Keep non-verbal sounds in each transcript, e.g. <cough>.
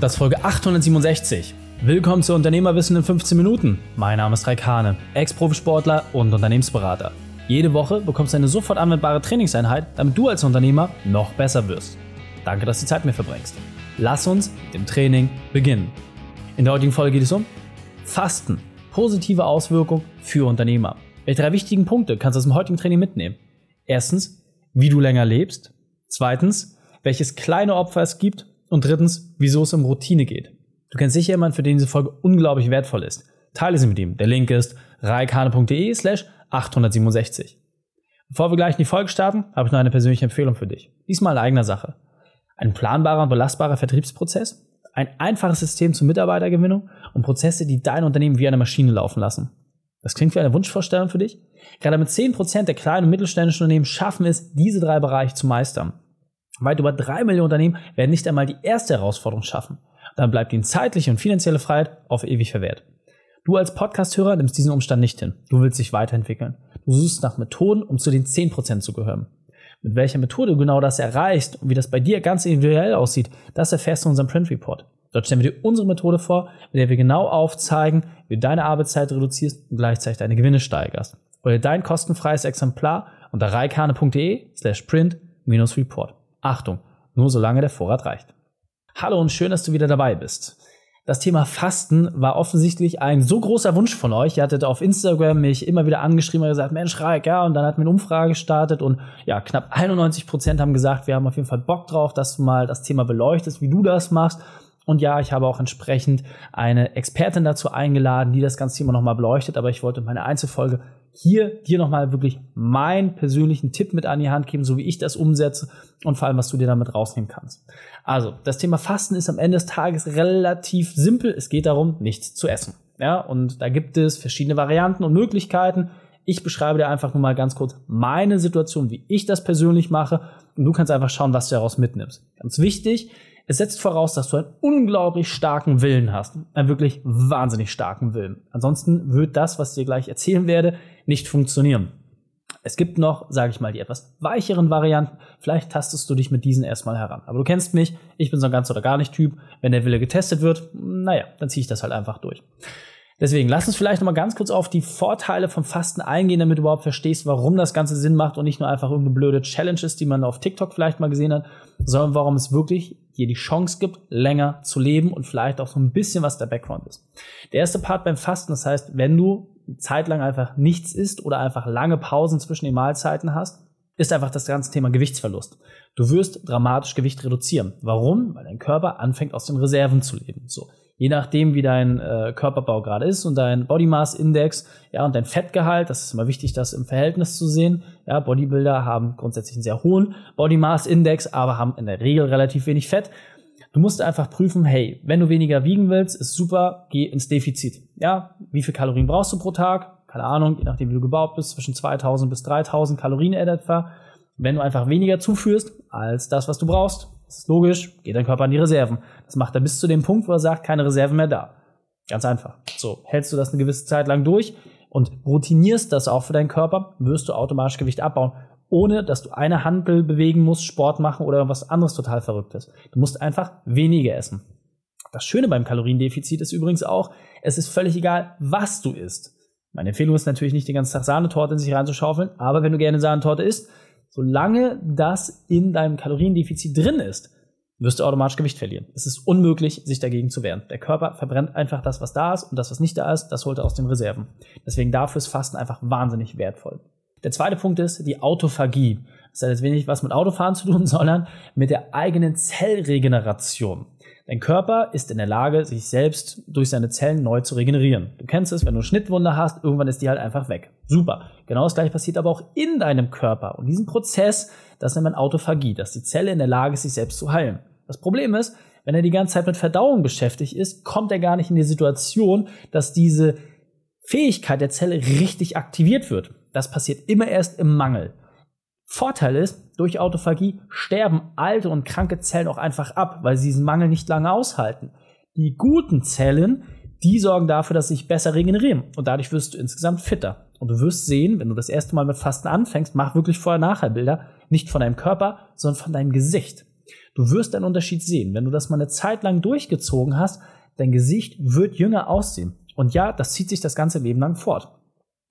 Das ist Folge 867. Willkommen zu Unternehmerwissen in 15 Minuten. Mein Name ist Raik Hane, Ex-Profisportler und Unternehmensberater. Jede Woche bekommst du eine sofort anwendbare Trainingseinheit, damit du als Unternehmer noch besser wirst. Danke, dass du Zeit mit mir verbringst. Lass uns mit dem Training beginnen. In der heutigen Folge geht es um Fasten. Positive Auswirkungen für Unternehmer. Welche drei wichtigen Punkte kannst du aus dem heutigen Training mitnehmen? Erstens, wie du länger lebst. Zweitens, welches kleine Opfer es gibt und drittens, wieso es um Routine geht. Du kennst sicher jemanden, für den diese Folge unglaublich wertvoll ist. Teile sie mit ihm. Der Link ist reikane.de slash 867. Bevor wir gleich in die Folge starten, habe ich noch eine persönliche Empfehlung für dich. Diesmal in eigener Sache. Ein planbarer und belastbarer Vertriebsprozess, ein einfaches System zur Mitarbeitergewinnung und Prozesse, die dein Unternehmen wie eine Maschine laufen lassen. Das klingt wie eine Wunschvorstellung für dich? Gerade mit 10% der kleinen und mittelständischen Unternehmen schaffen es, diese drei Bereiche zu meistern. Weit über drei Millionen Unternehmen werden nicht einmal die erste Herausforderung schaffen. Dann bleibt ihnen zeitliche und finanzielle Freiheit auf ewig verwehrt. Du als Podcast-Hörer nimmst diesen Umstand nicht hin. Du willst dich weiterentwickeln. Du suchst nach Methoden, um zu den 10% zu gehören. Mit welcher Methode du genau das erreichst und wie das bei dir ganz individuell aussieht, das erfährst du in unserem Print Report. Dort stellen wir dir unsere Methode vor, mit der wir genau aufzeigen, wie du deine Arbeitszeit reduzierst und gleichzeitig deine Gewinne steigerst. Oder dein kostenfreies Exemplar unter reikane.de slash print-report. Achtung, nur solange der Vorrat reicht. Hallo und schön, dass du wieder dabei bist. Das Thema Fasten war offensichtlich ein so großer Wunsch von euch. Ihr hattet auf Instagram mich immer wieder angeschrieben und gesagt, Mensch, Raik, ja, und dann hat mir eine Umfrage gestartet und ja, knapp 91 Prozent haben gesagt, wir haben auf jeden Fall Bock drauf, dass du mal das Thema beleuchtest, wie du das machst. Und ja, ich habe auch entsprechend eine Expertin dazu eingeladen, die das ganze Thema nochmal beleuchtet. Aber ich wollte meine Einzelfolge hier dir nochmal wirklich meinen persönlichen Tipp mit an die Hand geben, so wie ich das umsetze und vor allem, was du dir damit rausnehmen kannst. Also, das Thema Fasten ist am Ende des Tages relativ simpel. Es geht darum, nichts zu essen. Ja, und da gibt es verschiedene Varianten und Möglichkeiten. Ich beschreibe dir einfach nur mal ganz kurz meine Situation, wie ich das persönlich mache. Und du kannst einfach schauen, was du daraus mitnimmst. Ganz wichtig, es setzt voraus, dass du einen unglaublich starken Willen hast. Einen wirklich wahnsinnig starken Willen. Ansonsten wird das, was ich dir gleich erzählen werde, nicht funktionieren. Es gibt noch, sage ich mal, die etwas weicheren Varianten. Vielleicht tastest du dich mit diesen erstmal heran. Aber du kennst mich, ich bin so ein ganz oder gar nicht Typ. Wenn der Wille getestet wird, naja, dann ziehe ich das halt einfach durch. Deswegen lass uns vielleicht nochmal ganz kurz auf die Vorteile vom Fasten eingehen, damit du überhaupt verstehst, warum das Ganze Sinn macht und nicht nur einfach irgendeine blöde Challenge ist, die man auf TikTok vielleicht mal gesehen hat, sondern warum es wirklich dir die Chance gibt, länger zu leben und vielleicht auch so ein bisschen was der Background ist. Der erste Part beim Fasten, das heißt, wenn du zeitlang einfach nichts isst oder einfach lange Pausen zwischen den Mahlzeiten hast, ist einfach das ganze Thema Gewichtsverlust. Du wirst dramatisch Gewicht reduzieren. Warum? Weil dein Körper anfängt aus den Reserven zu leben. So je nachdem, wie dein äh, Körperbau gerade ist und dein Body Mass Index, ja, und dein Fettgehalt, das ist immer wichtig, das im Verhältnis zu sehen. Ja, Bodybuilder haben grundsätzlich einen sehr hohen Body Mass Index, aber haben in der Regel relativ wenig Fett. Du musst einfach prüfen, hey, wenn du weniger wiegen willst, ist super, geh ins Defizit. Ja, wie viel Kalorien brauchst du pro Tag? Keine Ahnung, je nachdem, wie du gebaut bist, zwischen 2000 bis 3000 Kalorien etwa. Wenn du einfach weniger zuführst als das, was du brauchst, das ist logisch, geht dein Körper an die Reserven. Das macht er bis zu dem Punkt, wo er sagt, keine Reserven mehr da. Ganz einfach. So, hältst du das eine gewisse Zeit lang durch und routinierst das auch für deinen Körper, wirst du automatisch Gewicht abbauen, ohne dass du eine Handel bewegen musst, Sport machen oder was anderes total Verrücktes. Du musst einfach weniger essen. Das Schöne beim Kaloriendefizit ist übrigens auch, es ist völlig egal, was du isst. Meine Empfehlung ist natürlich nicht den ganzen Tag Sahnetorte in sich reinzuschaufeln, aber wenn du gerne Sahnetorte isst, solange das in deinem Kaloriendefizit drin ist, wirst du automatisch Gewicht verlieren. Es ist unmöglich, sich dagegen zu wehren. Der Körper verbrennt einfach das, was da ist und das, was nicht da ist, das holt er aus den Reserven. Deswegen dafür ist Fasten einfach wahnsinnig wertvoll. Der zweite Punkt ist die Autophagie. Das hat jetzt wenig was mit Autofahren zu tun, <laughs> sondern mit der eigenen Zellregeneration. Dein Körper ist in der Lage, sich selbst durch seine Zellen neu zu regenerieren. Du kennst es, wenn du eine Schnittwunde hast, irgendwann ist die halt einfach weg. Super. Genau das gleiche passiert aber auch in deinem Körper. Und diesen Prozess, das nennt man Autophagie, dass die Zelle in der Lage ist, sich selbst zu heilen. Das Problem ist, wenn er die ganze Zeit mit Verdauung beschäftigt ist, kommt er gar nicht in die Situation, dass diese Fähigkeit der Zelle richtig aktiviert wird. Das passiert immer erst im Mangel. Vorteil ist, durch Autophagie sterben alte und kranke Zellen auch einfach ab, weil sie diesen Mangel nicht lange aushalten. Die guten Zellen, die sorgen dafür, dass sie sich besser regenerieren und dadurch wirst du insgesamt fitter. Und du wirst sehen, wenn du das erste Mal mit Fasten anfängst, mach wirklich Vorher-Nachher-Bilder, nicht von deinem Körper, sondern von deinem Gesicht. Du wirst einen Unterschied sehen. Wenn du das mal eine Zeit lang durchgezogen hast, dein Gesicht wird jünger aussehen. Und ja, das zieht sich das ganze Leben lang fort.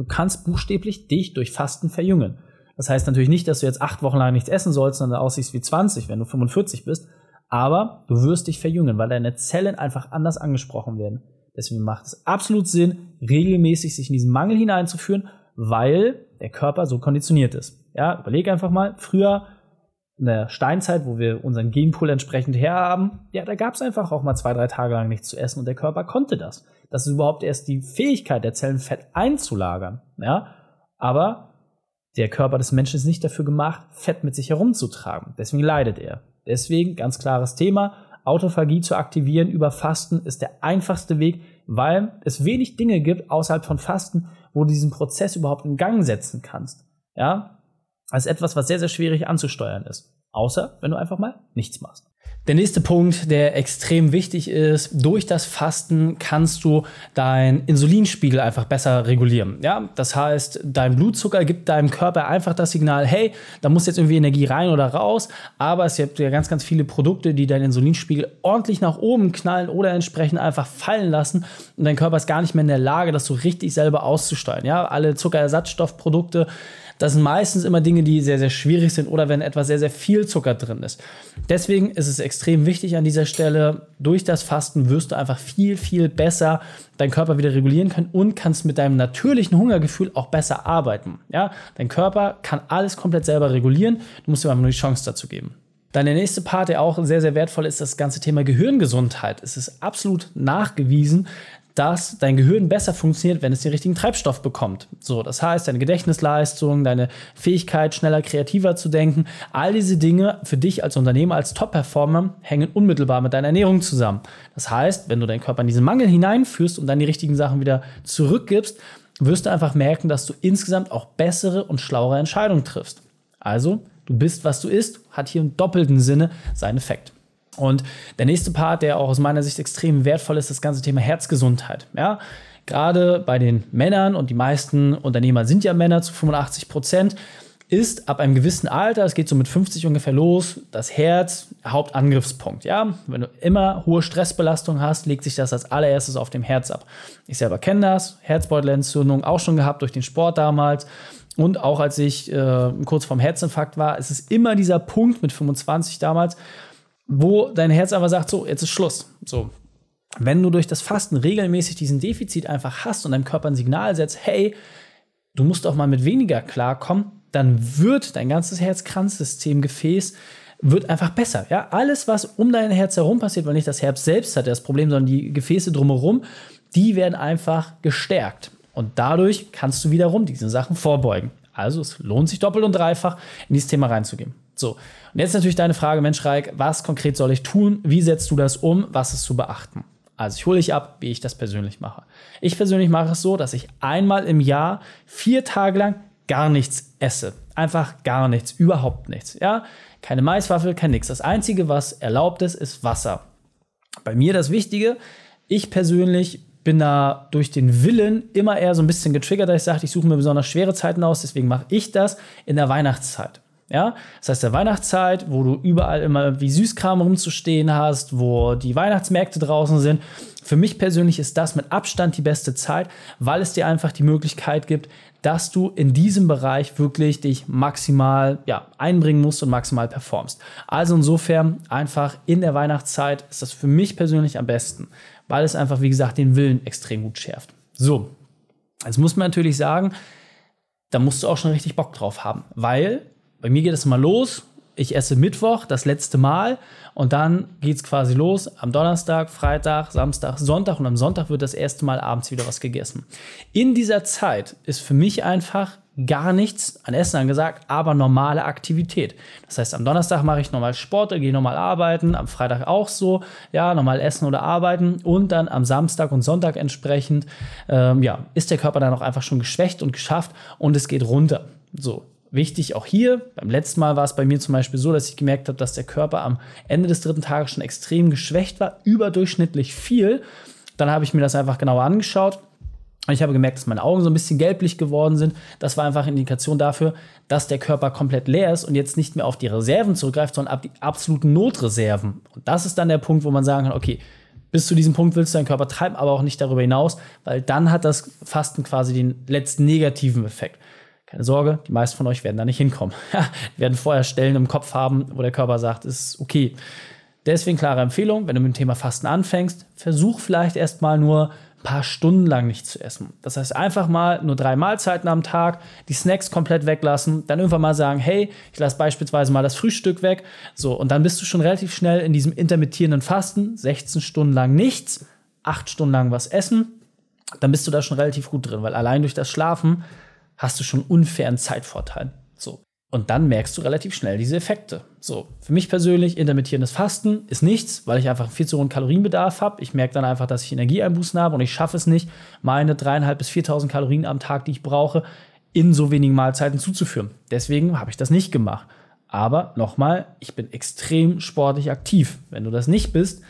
Du kannst buchstäblich dich durch Fasten verjüngen. Das heißt natürlich nicht, dass du jetzt acht Wochen lang nichts essen sollst, sondern aussiehst wie 20, wenn du 45 bist. Aber du wirst dich verjüngen, weil deine Zellen einfach anders angesprochen werden. Deswegen macht es absolut Sinn, regelmäßig sich in diesen Mangel hineinzuführen, weil der Körper so konditioniert ist. Ja, überleg einfach mal, früher in der Steinzeit, wo wir unseren Genpool entsprechend herhaben, ja, da gab es einfach auch mal zwei, drei Tage lang nichts zu essen und der Körper konnte das. Das ist überhaupt erst die Fähigkeit der Zellen, Fett einzulagern. Ja, aber der Körper des Menschen ist nicht dafür gemacht, Fett mit sich herumzutragen. Deswegen leidet er. Deswegen ganz klares Thema. Autophagie zu aktivieren über Fasten ist der einfachste Weg, weil es wenig Dinge gibt außerhalb von Fasten, wo du diesen Prozess überhaupt in Gang setzen kannst. Ja, als etwas, was sehr, sehr schwierig anzusteuern ist. Außer wenn du einfach mal nichts machst. Der nächste Punkt, der extrem wichtig ist, durch das Fasten kannst du deinen Insulinspiegel einfach besser regulieren. Ja, das heißt, dein Blutzucker gibt deinem Körper einfach das Signal, hey, da muss jetzt irgendwie Energie rein oder raus, aber es gibt ja ganz, ganz viele Produkte, die deinen Insulinspiegel ordentlich nach oben knallen oder entsprechend einfach fallen lassen und dein Körper ist gar nicht mehr in der Lage, das so richtig selber auszusteuern. Ja, alle Zuckerersatzstoffprodukte das sind meistens immer Dinge, die sehr, sehr schwierig sind oder wenn etwas sehr, sehr viel Zucker drin ist. Deswegen ist es extrem wichtig an dieser Stelle, durch das Fasten wirst du einfach viel, viel besser deinen Körper wieder regulieren können und kannst mit deinem natürlichen Hungergefühl auch besser arbeiten. Ja, dein Körper kann alles komplett selber regulieren. Du musst ihm einfach nur die Chance dazu geben. Dann der nächste Part, der auch sehr, sehr wertvoll ist, das ganze Thema Gehirngesundheit. Es ist absolut nachgewiesen, dass dein Gehirn besser funktioniert, wenn es den richtigen Treibstoff bekommt. So, das heißt, deine Gedächtnisleistung, deine Fähigkeit, schneller, kreativer zu denken, all diese Dinge für dich als Unternehmer, als Top-Performer hängen unmittelbar mit deiner Ernährung zusammen. Das heißt, wenn du deinen Körper in diesen Mangel hineinführst und dann die richtigen Sachen wieder zurückgibst, wirst du einfach merken, dass du insgesamt auch bessere und schlauere Entscheidungen triffst. Also, du bist, was du isst, hat hier im doppelten Sinne seinen Effekt. Und der nächste Part, der auch aus meiner Sicht extrem wertvoll ist, das ganze Thema Herzgesundheit. Ja, gerade bei den Männern und die meisten Unternehmer sind ja Männer zu 85 Prozent, ist ab einem gewissen Alter, es geht so mit 50 ungefähr los, das Herz Hauptangriffspunkt. Ja, wenn du immer hohe Stressbelastung hast, legt sich das als allererstes auf dem Herz ab. Ich selber kenne das, Herzbeutelentzündung auch schon gehabt durch den Sport damals. Und auch als ich äh, kurz vorm Herzinfarkt war, ist es immer dieser Punkt mit 25 damals, wo dein Herz aber sagt, so, jetzt ist Schluss. So. Wenn du durch das Fasten regelmäßig diesen Defizit einfach hast und deinem Körper ein Signal setzt, hey, du musst auch mal mit weniger klarkommen, dann wird dein ganzes Herzkranzsystem, Gefäß, wird einfach besser. Ja, alles, was um dein Herz herum passiert, weil nicht das Herz selbst hat das Problem, sondern die Gefäße drumherum, die werden einfach gestärkt. Und dadurch kannst du wiederum diese Sachen vorbeugen. Also es lohnt sich doppelt und dreifach, in dieses Thema reinzugehen. So, und jetzt natürlich deine Frage, Mensch Reik, was konkret soll ich tun? Wie setzt du das um? Was ist zu beachten? Also ich hole dich ab, wie ich das persönlich mache. Ich persönlich mache es so, dass ich einmal im Jahr vier Tage lang gar nichts esse. Einfach gar nichts, überhaupt nichts. Ja, keine Maiswaffel, kein nix. Das einzige, was erlaubt ist, ist Wasser. Bei mir das Wichtige, ich persönlich bin da durch den Willen immer eher so ein bisschen getriggert, dass ich sage, ich suche mir besonders schwere Zeiten aus, deswegen mache ich das in der Weihnachtszeit. Ja, das heißt der Weihnachtszeit, wo du überall immer wie Süßkram rumzustehen hast, wo die Weihnachtsmärkte draußen sind. Für mich persönlich ist das mit Abstand die beste Zeit, weil es dir einfach die Möglichkeit gibt, dass du in diesem Bereich wirklich dich maximal ja, einbringen musst und maximal performst. Also insofern einfach in der Weihnachtszeit ist das für mich persönlich am besten, weil es einfach, wie gesagt, den Willen extrem gut schärft. So, jetzt muss man natürlich sagen, da musst du auch schon richtig Bock drauf haben, weil bei mir geht es mal los. Ich esse Mittwoch das letzte Mal und dann geht es quasi los am Donnerstag, Freitag, Samstag, Sonntag und am Sonntag wird das erste Mal abends wieder was gegessen. In dieser Zeit ist für mich einfach gar nichts an Essen angesagt, aber normale Aktivität. Das heißt, am Donnerstag mache ich normal Sport, gehe normal arbeiten, am Freitag auch so, ja, normal essen oder arbeiten und dann am Samstag und Sonntag entsprechend, ähm, ja, ist der Körper dann auch einfach schon geschwächt und geschafft und es geht runter. So, Wichtig auch hier, beim letzten Mal war es bei mir zum Beispiel so, dass ich gemerkt habe, dass der Körper am Ende des dritten Tages schon extrem geschwächt war, überdurchschnittlich viel. Dann habe ich mir das einfach genauer angeschaut Und ich habe gemerkt, dass meine Augen so ein bisschen gelblich geworden sind. Das war einfach eine Indikation dafür, dass der Körper komplett leer ist und jetzt nicht mehr auf die Reserven zurückgreift, sondern auf die absoluten Notreserven. Und das ist dann der Punkt, wo man sagen kann, okay, bis zu diesem Punkt willst du deinen Körper treiben, aber auch nicht darüber hinaus, weil dann hat das Fasten quasi den letzten negativen Effekt. Keine Sorge, die meisten von euch werden da nicht hinkommen. <laughs> werden vorher Stellen im Kopf haben, wo der Körper sagt, ist okay. Deswegen klare Empfehlung, wenn du mit dem Thema Fasten anfängst, versuch vielleicht erstmal nur ein paar Stunden lang nicht zu essen. Das heißt, einfach mal nur drei Mahlzeiten am Tag, die Snacks komplett weglassen, dann irgendwann mal sagen, hey, ich lasse beispielsweise mal das Frühstück weg. So, und dann bist du schon relativ schnell in diesem intermittierenden Fasten, 16 Stunden lang nichts, 8 Stunden lang was essen. Dann bist du da schon relativ gut drin, weil allein durch das Schlafen hast du schon unfairen Zeitvorteil. So. Und dann merkst du relativ schnell diese Effekte. So, für mich persönlich, intermittierendes Fasten ist nichts, weil ich einfach viel zu hohen Kalorienbedarf habe. Ich merke dann einfach, dass ich Energieeinbußen habe und ich schaffe es nicht, meine dreieinhalb bis 4.000 Kalorien am Tag, die ich brauche, in so wenigen Mahlzeiten zuzuführen. Deswegen habe ich das nicht gemacht. Aber nochmal, ich bin extrem sportlich aktiv. Wenn du das nicht bist,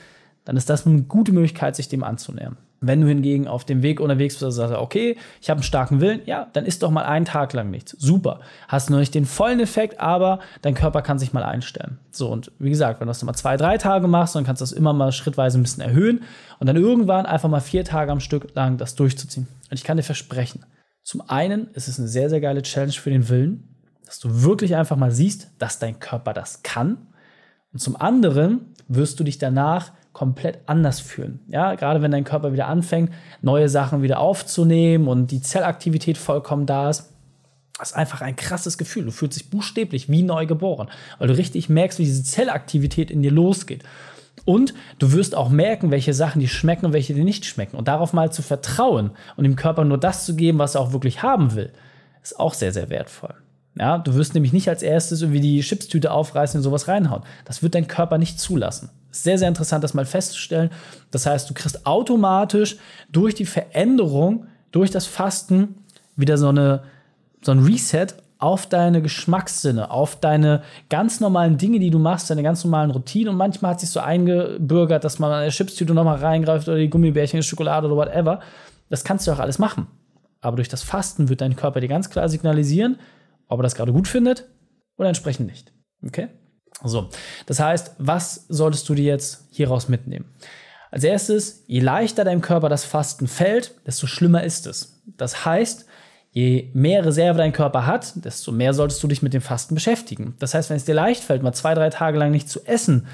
dann ist das eine gute Möglichkeit, sich dem anzunähern. Wenn du hingegen auf dem Weg unterwegs bist und sagst, okay, ich habe einen starken Willen, ja, dann isst doch mal einen Tag lang nichts. Super. Hast noch nicht den vollen Effekt, aber dein Körper kann sich mal einstellen. So, und wie gesagt, wenn du das mal zwei, drei Tage machst, dann kannst du das immer mal schrittweise ein bisschen erhöhen und dann irgendwann einfach mal vier Tage am Stück lang das durchzuziehen. Und ich kann dir versprechen, zum einen ist es eine sehr, sehr geile Challenge für den Willen, dass du wirklich einfach mal siehst, dass dein Körper das kann. Und zum anderen wirst du dich danach komplett anders fühlen. Ja, gerade wenn dein Körper wieder anfängt, neue Sachen wieder aufzunehmen und die Zellaktivität vollkommen da ist. Das ist einfach ein krasses Gefühl. Du fühlst dich buchstäblich wie neu geboren, weil du richtig merkst, wie diese Zellaktivität in dir losgeht. Und du wirst auch merken, welche Sachen die schmecken und welche die nicht schmecken. Und darauf mal zu vertrauen und dem Körper nur das zu geben, was er auch wirklich haben will, ist auch sehr, sehr wertvoll. Ja, du wirst nämlich nicht als erstes irgendwie die Chipstüte aufreißen und sowas reinhauen. Das wird dein Körper nicht zulassen. Sehr, sehr interessant, das mal festzustellen. Das heißt, du kriegst automatisch durch die Veränderung, durch das Fasten wieder so, eine, so ein Reset auf deine Geschmackssinne, auf deine ganz normalen Dinge, die du machst, deine ganz normalen Routinen. Und manchmal hat sich so eingebürgert, dass man an der Chipstüte nochmal reingreift oder die Gummibärchen, die Schokolade oder whatever. Das kannst du auch alles machen. Aber durch das Fasten wird dein Körper dir ganz klar signalisieren, ob er das gerade gut findet oder entsprechend nicht. Okay? So, das heißt, was solltest du dir jetzt hieraus mitnehmen? Als erstes, je leichter deinem Körper das Fasten fällt, desto schlimmer ist es. Das heißt, je mehr Reserve dein Körper hat, desto mehr solltest du dich mit dem Fasten beschäftigen. Das heißt, wenn es dir leicht fällt, mal zwei, drei Tage lang nicht zu essen,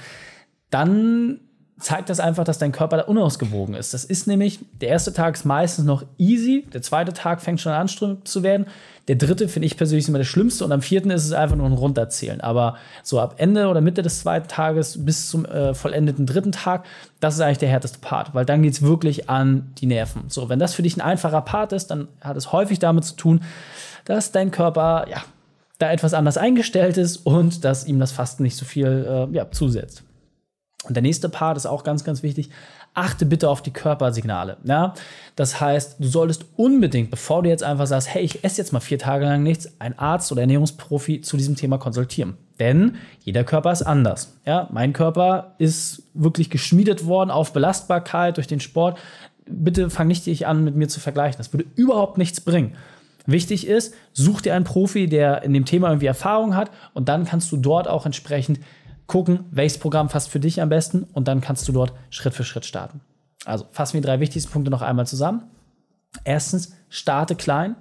dann zeigt das einfach, dass dein Körper da unausgewogen ist. Das ist nämlich, der erste Tag ist meistens noch easy, der zweite Tag fängt schon an zu werden. Der dritte finde ich persönlich immer der schlimmste und am vierten ist es einfach nur ein Runterzählen. Aber so ab Ende oder Mitte des zweiten Tages bis zum äh, vollendeten dritten Tag, das ist eigentlich der härteste Part, weil dann geht es wirklich an die Nerven. So, wenn das für dich ein einfacher Part ist, dann hat es häufig damit zu tun, dass dein Körper, ja, da etwas anders eingestellt ist und dass ihm das Fasten nicht so viel äh, ja, zusetzt. Und der nächste Part ist auch ganz, ganz wichtig. Achte bitte auf die Körpersignale. Ja? Das heißt, du solltest unbedingt, bevor du jetzt einfach sagst, hey, ich esse jetzt mal vier Tage lang nichts, einen Arzt oder Ernährungsprofi zu diesem Thema konsultieren. Denn jeder Körper ist anders. Ja? Mein Körper ist wirklich geschmiedet worden auf Belastbarkeit durch den Sport. Bitte fang nicht dich an, mit mir zu vergleichen. Das würde überhaupt nichts bringen. Wichtig ist, such dir einen Profi, der in dem Thema irgendwie Erfahrung hat und dann kannst du dort auch entsprechend gucken, welches Programm passt für dich am besten und dann kannst du dort Schritt für Schritt starten. Also fassen wir die drei wichtigsten Punkte noch einmal zusammen. Erstens, starte klein.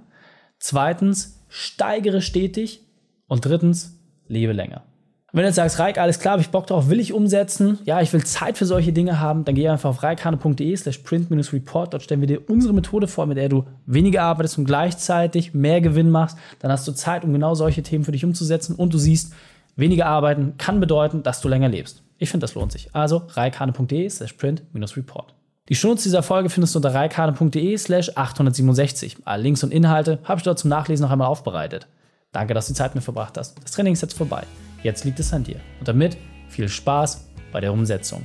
Zweitens, steigere stetig. Und drittens, lebe länger. Wenn du jetzt sagst, Reik, alles klar, habe ich Bock drauf, will ich umsetzen, ja, ich will Zeit für solche Dinge haben, dann geh einfach auf reikane.de slash print-report. Dort stellen wir dir unsere Methode vor, mit der du weniger arbeitest und gleichzeitig mehr Gewinn machst. Dann hast du Zeit, um genau solche Themen für dich umzusetzen und du siehst, Weniger arbeiten kann bedeuten, dass du länger lebst. Ich finde, das lohnt sich. Also reikane.de slash print-report. Die Shownotes dieser Folge findest du unter reikane.de slash 867. Alle Links und Inhalte habe ich dort zum Nachlesen noch einmal aufbereitet. Danke, dass du die Zeit mit verbracht hast. Das Training ist jetzt vorbei. Jetzt liegt es an dir. Und damit viel Spaß bei der Umsetzung.